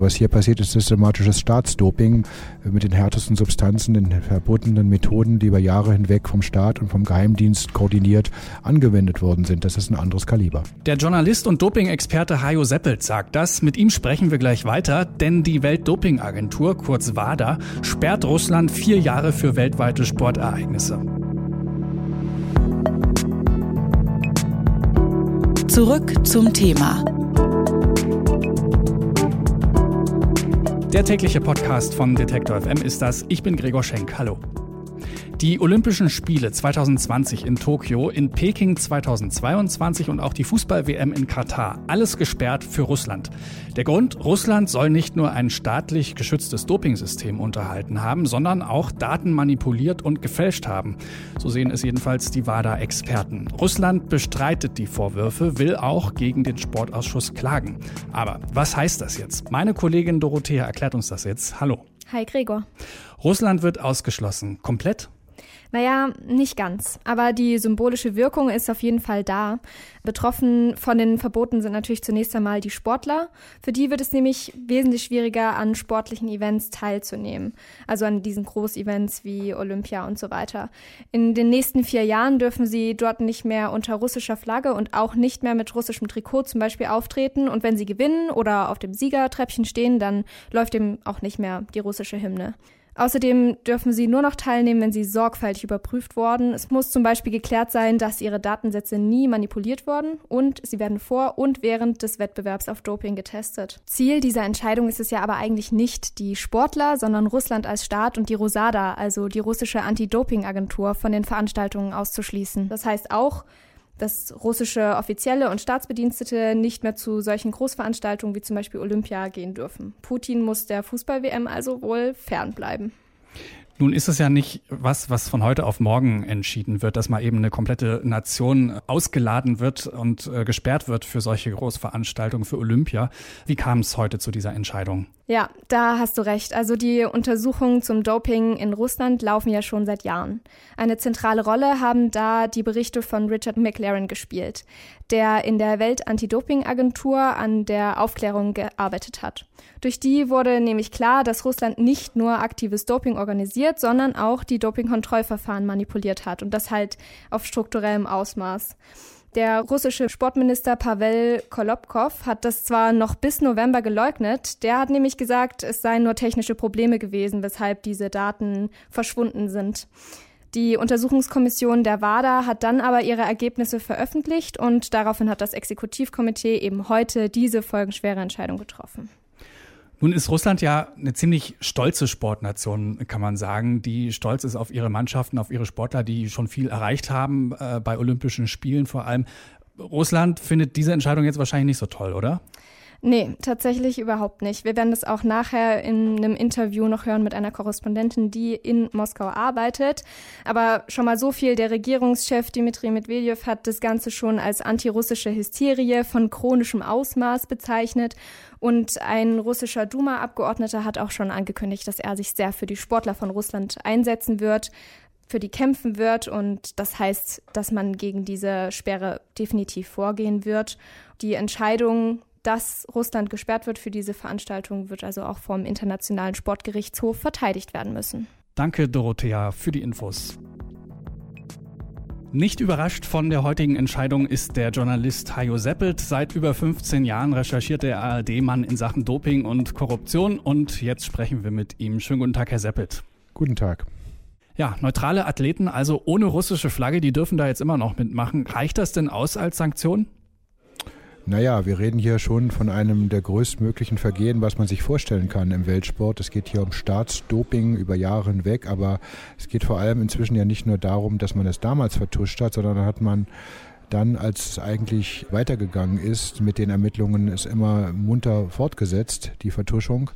Was hier passiert, ist systematisches Staatsdoping mit den härtesten Substanzen, den verbotenen Methoden, die über Jahre hinweg vom Staat und vom Geheimdienst koordiniert angewendet worden sind. Das ist ein anderes Kaliber. Der Journalist und Doping-Experte Hajo Seppelt sagt das. Mit ihm sprechen wir gleich weiter, denn die Weltdopingagentur, kurz WADA, sperrt Russland vier Jahre für weltweite Sportereignisse. Zurück zum Thema. Der tägliche Podcast von Detektor FM ist das. Ich bin Gregor Schenk. Hallo. Die Olympischen Spiele 2020 in Tokio, in Peking 2022 und auch die Fußball-WM in Katar. Alles gesperrt für Russland. Der Grund, Russland soll nicht nur ein staatlich geschütztes Dopingsystem unterhalten haben, sondern auch Daten manipuliert und gefälscht haben. So sehen es jedenfalls die WADA-Experten. Russland bestreitet die Vorwürfe, will auch gegen den Sportausschuss klagen. Aber was heißt das jetzt? Meine Kollegin Dorothea erklärt uns das jetzt. Hallo. Hi Gregor. Russland wird ausgeschlossen. Komplett? Naja, nicht ganz. Aber die symbolische Wirkung ist auf jeden Fall da. Betroffen von den Verboten sind natürlich zunächst einmal die Sportler. Für die wird es nämlich wesentlich schwieriger, an sportlichen Events teilzunehmen. Also an diesen Großevents wie Olympia und so weiter. In den nächsten vier Jahren dürfen sie dort nicht mehr unter russischer Flagge und auch nicht mehr mit russischem Trikot zum Beispiel auftreten. Und wenn sie gewinnen oder auf dem Siegertreppchen stehen, dann läuft eben auch nicht mehr die russische Hymne. Außerdem dürfen sie nur noch teilnehmen, wenn sie sorgfältig überprüft wurden. Es muss zum Beispiel geklärt sein, dass ihre Datensätze nie manipuliert wurden und sie werden vor und während des Wettbewerbs auf Doping getestet. Ziel dieser Entscheidung ist es ja aber eigentlich nicht die Sportler, sondern Russland als Staat und die Rosada, also die russische Anti-Doping-Agentur, von den Veranstaltungen auszuschließen. Das heißt auch, dass russische Offizielle und Staatsbedienstete nicht mehr zu solchen Großveranstaltungen wie zum Beispiel Olympia gehen dürfen. Putin muss der Fußball-WM also wohl fernbleiben. Nun ist es ja nicht was, was von heute auf morgen entschieden wird, dass mal eben eine komplette Nation ausgeladen wird und äh, gesperrt wird für solche Großveranstaltungen, für Olympia. Wie kam es heute zu dieser Entscheidung? Ja, da hast du recht. Also die Untersuchungen zum Doping in Russland laufen ja schon seit Jahren. Eine zentrale Rolle haben da die Berichte von Richard McLaren gespielt, der in der Welt-Anti-Doping-Agentur an der Aufklärung gearbeitet hat. Durch die wurde nämlich klar, dass Russland nicht nur aktives Doping organisiert, sondern auch die Dopingkontrollverfahren manipuliert hat und das halt auf strukturellem Ausmaß. Der russische Sportminister Pavel Kolobkov hat das zwar noch bis November geleugnet, der hat nämlich gesagt, es seien nur technische Probleme gewesen, weshalb diese Daten verschwunden sind. Die Untersuchungskommission der WADA hat dann aber ihre Ergebnisse veröffentlicht und daraufhin hat das Exekutivkomitee eben heute diese folgenschwere Entscheidung getroffen. Nun ist Russland ja eine ziemlich stolze Sportnation, kann man sagen, die stolz ist auf ihre Mannschaften, auf ihre Sportler, die schon viel erreicht haben äh, bei Olympischen Spielen vor allem. Russland findet diese Entscheidung jetzt wahrscheinlich nicht so toll, oder? Nee, tatsächlich überhaupt nicht. Wir werden das auch nachher in einem Interview noch hören mit einer Korrespondentin, die in Moskau arbeitet. Aber schon mal so viel, der Regierungschef Dmitri Medvedev hat das Ganze schon als antirussische Hysterie von chronischem Ausmaß bezeichnet. Und ein russischer Duma-Abgeordneter hat auch schon angekündigt, dass er sich sehr für die Sportler von Russland einsetzen wird für die kämpfen wird und das heißt, dass man gegen diese Sperre definitiv vorgehen wird. Die Entscheidung dass Russland gesperrt wird für diese Veranstaltung, wird also auch vom Internationalen Sportgerichtshof verteidigt werden müssen. Danke, Dorothea, für die Infos. Nicht überrascht von der heutigen Entscheidung ist der Journalist Hajo Seppelt. Seit über 15 Jahren recherchiert der ARD-Mann in Sachen Doping und Korruption und jetzt sprechen wir mit ihm. Schönen guten Tag, Herr Seppelt. Guten Tag. Ja, neutrale Athleten, also ohne russische Flagge, die dürfen da jetzt immer noch mitmachen. Reicht das denn aus als Sanktion? Naja, wir reden hier schon von einem der größtmöglichen Vergehen, was man sich vorstellen kann im Weltsport. Es geht hier um Staatsdoping über Jahre hinweg, aber es geht vor allem inzwischen ja nicht nur darum, dass man es damals vertuscht hat, sondern hat man Dann, als es eigentlich weitergegangen ist mit den Ermittlungen, ist immer munter fortgesetzt, die Vertuschung.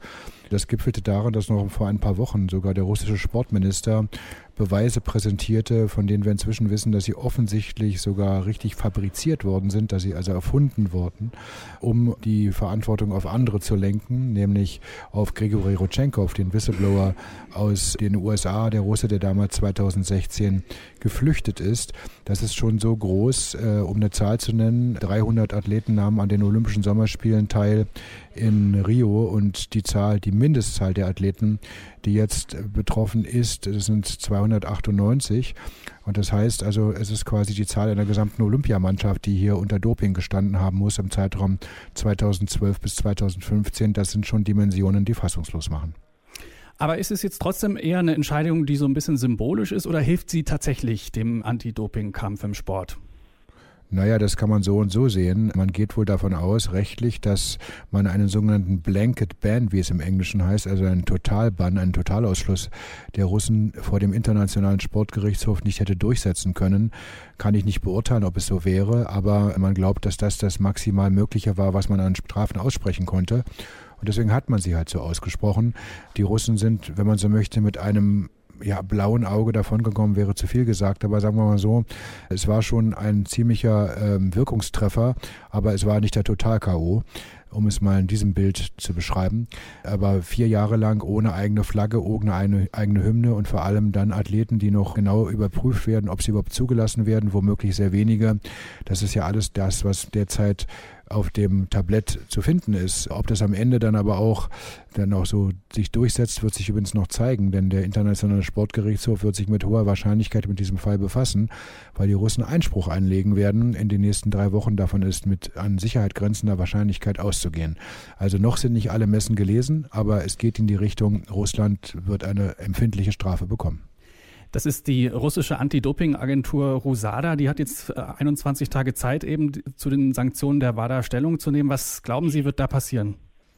Das gipfelte darin, dass noch vor ein paar Wochen sogar der russische Sportminister Beweise präsentierte, von denen wir inzwischen wissen, dass sie offensichtlich sogar richtig fabriziert worden sind, dass sie also erfunden wurden, um die Verantwortung auf andere zu lenken, nämlich auf Grigori Rutschenkov, den Whistleblower aus den USA, der Russe, der damals 2016 geflüchtet ist. Das ist schon so groß, äh, um eine Zahl zu nennen. 300 Athleten nahmen an den Olympischen Sommerspielen teil in Rio und die Zahl, die Mindestzahl der Athleten, die jetzt betroffen ist, das sind 298. Und das heißt also, es ist quasi die Zahl einer gesamten Olympiamannschaft, die hier unter Doping gestanden haben muss im Zeitraum 2012 bis 2015. Das sind schon Dimensionen, die fassungslos machen. Aber ist es jetzt trotzdem eher eine Entscheidung, die so ein bisschen symbolisch ist oder hilft sie tatsächlich dem Anti-Doping-Kampf im Sport? Naja, das kann man so und so sehen. Man geht wohl davon aus, rechtlich, dass man einen sogenannten Blanket Ban, wie es im Englischen heißt, also einen Totalbann, einen Totalausschluss der Russen vor dem Internationalen Sportgerichtshof nicht hätte durchsetzen können. Kann ich nicht beurteilen, ob es so wäre, aber man glaubt, dass das das maximal Mögliche war, was man an Strafen aussprechen konnte. Und deswegen hat man sie halt so ausgesprochen. Die Russen sind, wenn man so möchte, mit einem ja, blauen Auge davongekommen wäre zu viel gesagt, aber sagen wir mal so, es war schon ein ziemlicher ähm, Wirkungstreffer, aber es war nicht der Total-K.O., um es mal in diesem Bild zu beschreiben. Aber vier Jahre lang ohne eigene Flagge, ohne eine eigene Hymne und vor allem dann Athleten, die noch genau überprüft werden, ob sie überhaupt zugelassen werden, womöglich sehr wenige. Das ist ja alles das, was derzeit auf dem Tablett zu finden ist. Ob das am Ende dann aber auch dann auch so sich durchsetzt, wird sich übrigens noch zeigen, denn der Internationale Sportgerichtshof wird sich mit hoher Wahrscheinlichkeit mit diesem Fall befassen, weil die Russen Einspruch einlegen werden. In den nächsten drei Wochen davon ist mit an Sicherheit grenzender Wahrscheinlichkeit auszugehen. Also noch sind nicht alle Messen gelesen, aber es geht in die Richtung, Russland wird eine empfindliche Strafe bekommen. Das ist die russische Anti-Doping-Agentur Rusada. Die hat jetzt 21 äh, Tage Zeit, eben zu den Sanktionen der WADA Stellung zu nehmen. Was glauben Sie, wird da passieren?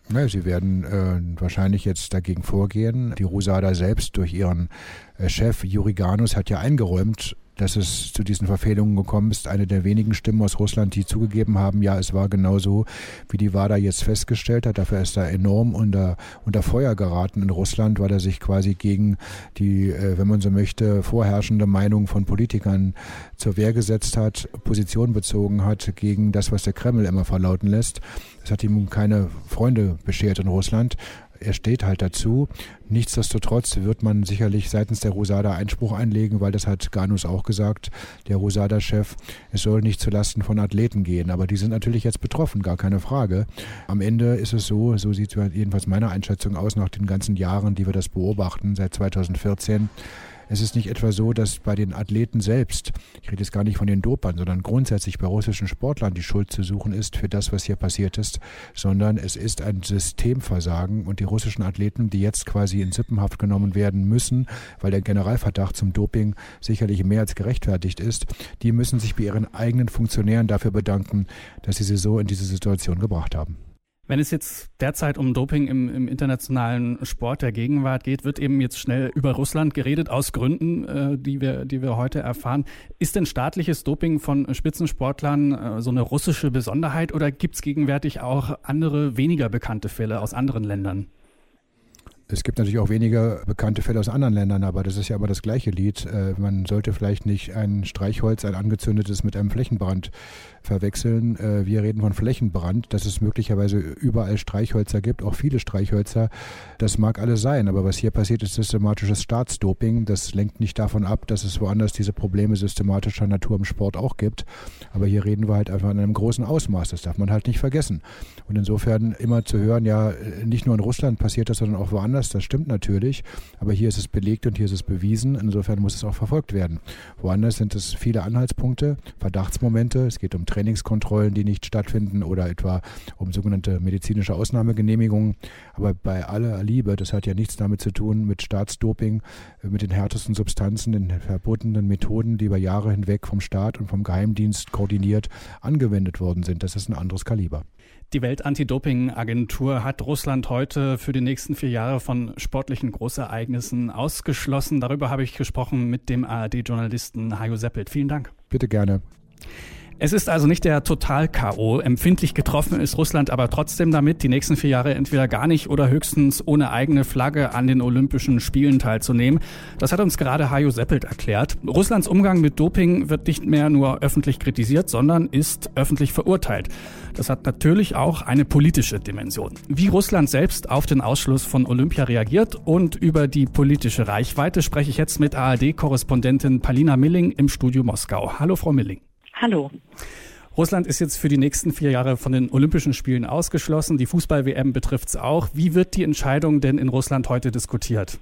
Naja, sie werden äh, wahrscheinlich jetzt dagegen vorgehen. Die Rusada selbst durch ihren äh, Chef Juri Ganus hat ja eingeräumt, dass es zu diesen Verfehlungen gekommen ist. Eine der wenigen Stimmen aus Russland, die zugegeben haben, ja, es war genau so, wie die WADA jetzt festgestellt hat. Dafür ist er enorm unter, unter Feuer geraten in Russland, weil er sich quasi gegen die, äh, wenn man so möchte, vorherrschende Meinung von Politikern zur Wehr gesetzt hat, Position bezogen hat gegen das, was der Kreml immer verlauten lässt. Das hat ihm keine Freunde beschert in Russland er steht halt dazu. Nichtsdestotrotz wird man sicherlich seitens der Rosada Einspruch einlegen, weil das hat Ganus auch gesagt, der Rosada-Chef, es soll nicht zulasten von Athleten gehen. Aber die sind natürlich jetzt betroffen, gar keine Frage. Am Ende ist es so, so sieht es jedenfalls meiner Einschätzung aus, nach den ganzen Jahren, die wir das beobachten, seit 2014, es ist nicht etwa so, dass bei den Athleten selbst, ich rede jetzt gar nicht von den Dopern, sondern grundsätzlich bei russischen Sportlern die Schuld zu suchen ist für das, was hier passiert ist, sondern es ist ein Systemversagen und die russischen Athleten, die jetzt quasi in Sippenhaft genommen werden müssen, weil der Generalverdacht zum Doping sicherlich mehr als gerechtfertigt ist, die müssen sich bei ihren eigenen Funktionären dafür bedanken, dass sie sie so in diese Situation gebracht haben. Wenn es jetzt derzeit um Doping im, im, internationalen Sport der Gegenwart geht, wird eben jetzt schnell über Russland geredet, aus Gründen, äh, die, wir, die wir heute erfahren. Ist denn staatliches Doping von Spitzensportlern äh, so eine russische Besonderheit oder gibt es gegenwärtig auch andere, weniger bekannte Fälle aus anderen Ländern? Es gibt natürlich auch weniger bekannte Fälle aus anderen Ländern, aber das ist ja immer das gleiche Lied. Äh, man sollte vielleicht nicht ein Streichholz, ein angezündetes mit einem Flächenbrand verwechseln. Äh, wir reden von Flächenbrand, dass es möglicherweise überall Streichhölzer gibt, auch viele Streichhölzer. Das mag alles sein, aber was hier passiert, ist systematisches Staatsdoping. Das lenkt nicht davon ab, dass es woanders diese Probleme systematischer Natur im Sport auch gibt. Aber hier reden wir halt einfach in einem großen Ausmaß. Das darf man halt nicht vergessen. Und insofern immer zu hören, ja, nicht nur in Russland passiert das, sondern auch woanders, das stimmt natürlich. Aber hier ist es belegt und hier ist es bewiesen. Insofern muss es auch verfolgt werden. Woanders sind es viele Anhaltspunkte, Verdachtsmomente. Es geht um Trainingskontrollen, die nicht stattfinden oder etwa um sogenannte medizinische Ausnahmegenehmigungen. Aber bei aller Liebe, das hat ja nichts damit zu tun mit Staatsdoping, äh, mit den härtesten Substanzen, den verbotenen Methoden, die über Jahre hinweg vom Staat und vom Geheimdienst koordiniert angewendet worden sind. Das ist ein anderes Kaliber. Die Welt-Anti-Doping-Agentur hat Russland heute für die nächsten vier Jahre von sportlichen Großereignissen ausgeschlossen. Darüber habe ich gesprochen mit dem ARD-Journalisten Hajo Seppelt. Vielen Dank. Bitte gerne. Es ist also nicht der Total-K.O. Empfindlich getroffen ist Russland aber trotzdem damit, die nächsten vier Jahre entweder gar nicht oder höchstens ohne eigene Flagge an den Olympischen Spielen teilzunehmen. Das hat uns gerade Hajo Seppelt erklärt. Russlands Umgang mit Doping wird nicht mehr nur öffentlich kritisiert, sondern ist öffentlich verurteilt. Das hat natürlich auch eine politische Dimension. Wie Russland selbst auf den Ausschluss von Olympia reagiert und über die politische Reichweite spreche ich jetzt mit ARD-Korrespondentin Palina Milling im Studio Moskau. Hallo, Frau Milling. Hallo. Russland ist jetzt für die nächsten vier Jahre von den Olympischen Spielen ausgeschlossen. Die Fußball-WM betrifft es auch. Wie wird die Entscheidung denn in Russland heute diskutiert?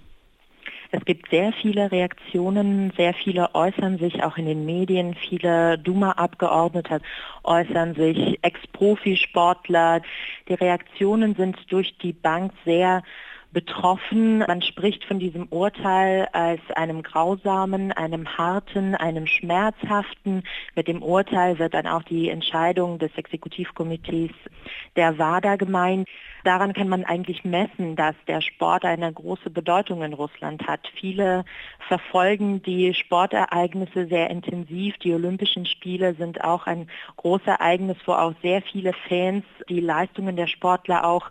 Es gibt sehr viele Reaktionen, sehr viele äußern sich auch in den Medien, viele Duma-Abgeordnete äußern sich, Ex-Profisportler. Die Reaktionen sind durch die Bank sehr betroffen. Man spricht von diesem Urteil als einem grausamen, einem harten, einem schmerzhaften. Mit dem Urteil wird dann auch die Entscheidung des Exekutivkomitees der WADA gemeint. Daran kann man eigentlich messen, dass der Sport eine große Bedeutung in Russland hat. Viele verfolgen die Sportereignisse sehr intensiv. Die Olympischen Spiele sind auch ein großes Ereignis, wo auch sehr viele Fans die Leistungen der Sportler auch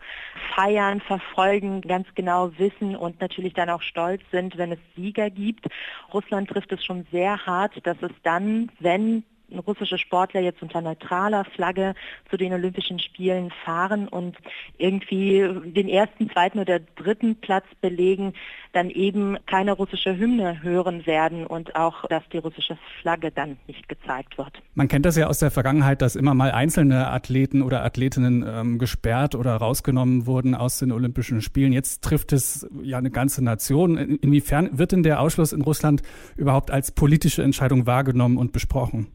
feiern, verfolgen, ganz genau wissen und natürlich dann auch stolz sind, wenn es Sieger gibt. Russland trifft es schon sehr hart, dass es dann, wenn russische Sportler jetzt unter neutraler Flagge zu den Olympischen Spielen fahren und irgendwie den ersten, zweiten oder dritten Platz belegen, dann eben keine russische Hymne hören werden und auch, dass die russische Flagge dann nicht gezeigt wird. Man kennt das ja aus der Vergangenheit, dass immer mal einzelne Athleten oder Athletinnen ähm, gesperrt oder rausgenommen wurden aus den Olympischen Spielen. Jetzt trifft es ja eine ganze Nation. Inwiefern wird denn der Ausschluss in Russland überhaupt als politische Entscheidung wahrgenommen und besprochen?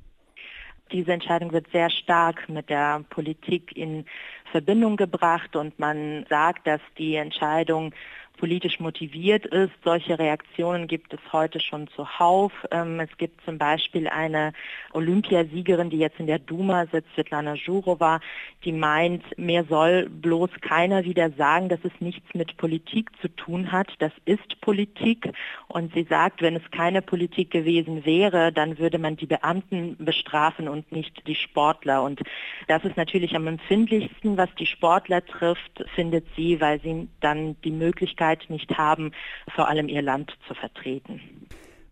Diese Entscheidung wird sehr stark mit der Politik in Verbindung gebracht und man sagt, dass die Entscheidung politisch motiviert ist. Solche Reaktionen gibt es heute schon zuhauf. Ähm, es gibt zum Beispiel eine Olympiasiegerin, die jetzt in der Duma sitzt, Svetlana Zhurova, die meint, mir soll bloß keiner wieder sagen, dass es nichts mit Politik zu tun hat. Das ist Politik. Und sie sagt, wenn es keine Politik gewesen wäre, dann würde man die Beamten bestrafen und nicht die Sportler. Und das ist natürlich am empfindlichsten, was die Sportler trifft, findet sie, weil sie dann die Möglichkeit Möglichkeit nicht haben, vor allem ihr Land zu vertreten.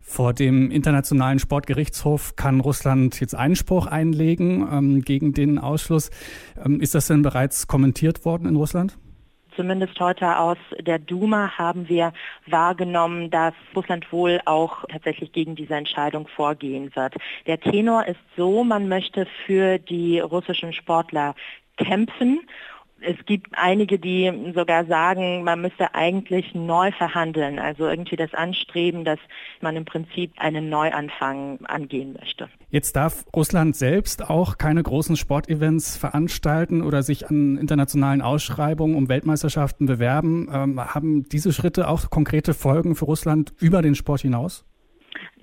Vor dem Internationalen Sportgerichtshof kann Russland jetzt Einspruch einlegen ähm, gegen den Ausschluss. Ähm, ist das denn bereits kommentiert worden in Russland? Zumindest heute aus der Duma haben wir wahrgenommen, dass Russland wohl auch tatsächlich gegen diese Entscheidung vorgehen wird. Der Tenor ist so, man möchte für die russischen Sportler kämpfen es gibt einige, die sogar sagen, man müsste eigentlich neu verhandeln, also irgendwie das Anstreben, dass man im Prinzip einen Neuanfang angehen möchte. Jetzt darf Russland selbst auch keine großen Sportevents veranstalten oder sich an internationalen Ausschreibungen um Weltmeisterschaften bewerben. Ähm, haben diese Schritte auch konkrete Folgen für Russland über den Sport hinaus?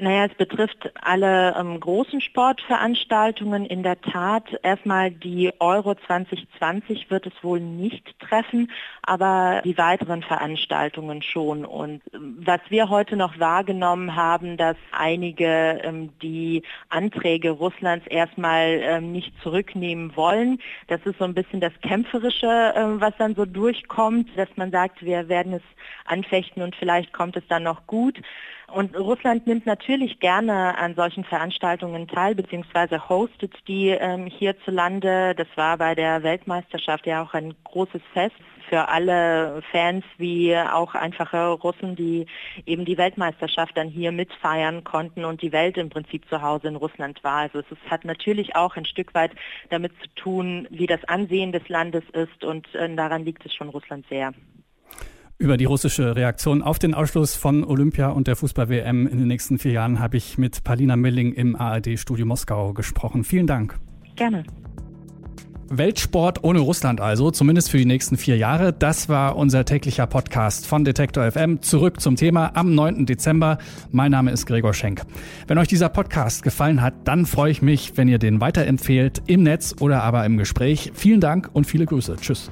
Naja, es betrifft alle ähm, großen Sportveranstaltungen. In der Tat, erstmal die Euro 2020 wird es wohl nicht treffen, aber die weiteren Veranstaltungen schon. Und ähm, was wir heute noch wahrgenommen haben, dass einige ähm, die Anträge Russlands erstmal ähm, nicht zurücknehmen wollen. Das ist so ein bisschen das Kämpferische, äh, was dann so durchkommt, dass man sagt, wir werden es anfechten und vielleicht kommt es dann noch gut. Und Russland nimmt natürlich gerne an solchen Veranstaltungen teil, beziehungsweise hostet die ähm, hierzulande. Das war bei der Weltmeisterschaft ja auch ein großes Fest für alle Fans wie auch einfache Russen, die eben die Weltmeisterschaft dann hier mitfeiern konnten und die Welt im Prinzip zu Hause in Russland war. Also es hat natürlich auch ein Stück weit damit zu tun, wie das Ansehen des Landes ist und äh, daran liegt es schon Russland sehr. Über die russische Reaktion auf den Ausschluss von Olympia und der Fußball-WM in den nächsten vier Jahren habe ich mit Palina Milling im ARD-Studio Moskau gesprochen. Vielen Dank. Gerne. Weltsport ohne Russland also, zumindest für die nächsten vier Jahre. Das war unser täglicher Podcast von Detektor FM. Zurück zum Thema am 9. Dezember. Mein Name ist Gregor Schenk. Wenn euch dieser Podcast gefallen hat, dann freue ich mich, wenn ihr den weiterempfehlt, im Netz oder aber im Gespräch. Vielen Dank und viele Grüße. Tschüss.